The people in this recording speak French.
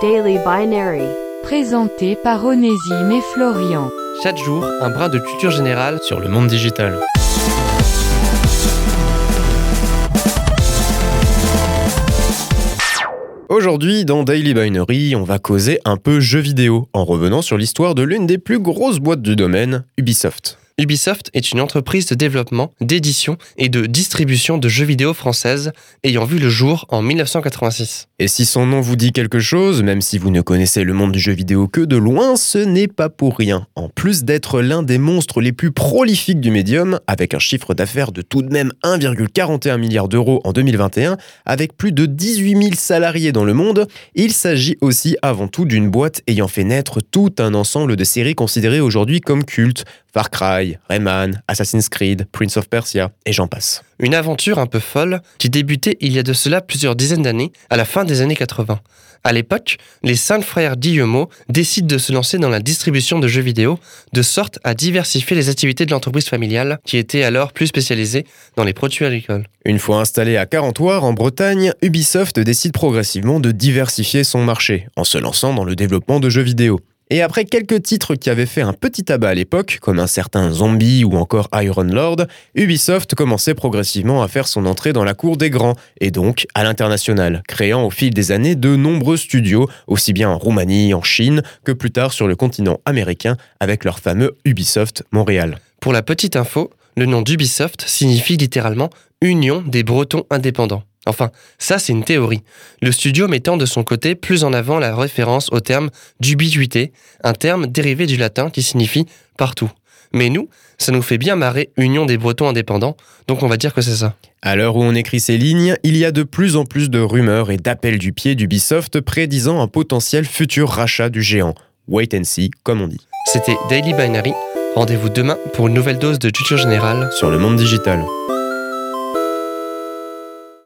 Daily Binary. Présenté par Onésime et Florian. Chaque jour, un brin de culture générale sur le monde digital. Aujourd'hui, dans Daily Binary, on va causer un peu jeux vidéo en revenant sur l'histoire de l'une des plus grosses boîtes du domaine, Ubisoft. Ubisoft est une entreprise de développement, d'édition et de distribution de jeux vidéo française ayant vu le jour en 1986. Et si son nom vous dit quelque chose, même si vous ne connaissez le monde du jeu vidéo que de loin, ce n'est pas pour rien. En plus d'être l'un des monstres les plus prolifiques du médium, avec un chiffre d'affaires de tout de même 1,41 milliard d'euros en 2021, avec plus de 18 000 salariés dans le monde, il s'agit aussi avant tout d'une boîte ayant fait naître tout un ensemble de séries considérées aujourd'hui comme cultes, Far Cry, Rayman, Assassin's Creed, Prince of Persia, et j'en passe. Une aventure un peu folle qui débutait il y a de cela plusieurs dizaines d'années, à la fin des années 80. À l'époque, les cinq frères Guillemot décident de se lancer dans la distribution de jeux vidéo, de sorte à diversifier les activités de l'entreprise familiale, qui était alors plus spécialisée dans les produits agricoles. Une fois installé à Carentoire, en Bretagne, Ubisoft décide progressivement de diversifier son marché, en se lançant dans le développement de jeux vidéo. Et après quelques titres qui avaient fait un petit tabac à l'époque, comme un certain Zombie ou encore Iron Lord, Ubisoft commençait progressivement à faire son entrée dans la cour des grands, et donc à l'international, créant au fil des années de nombreux studios, aussi bien en Roumanie, en Chine, que plus tard sur le continent américain, avec leur fameux Ubisoft Montréal. Pour la petite info, le nom d'Ubisoft signifie littéralement Union des Bretons indépendants. Enfin, ça c'est une théorie. Le studio mettant de son côté plus en avant la référence au terme d'ubiquité, un terme dérivé du latin qui signifie partout. Mais nous, ça nous fait bien marrer Union des Bretons indépendants, donc on va dire que c'est ça. À l'heure où on écrit ces lignes, il y a de plus en plus de rumeurs et d'appels du pied d'Ubisoft prédisant un potentiel futur rachat du géant. Wait and see, comme on dit. C'était Daily Binary. Rendez-vous demain pour une nouvelle dose de culture générale sur le monde digital.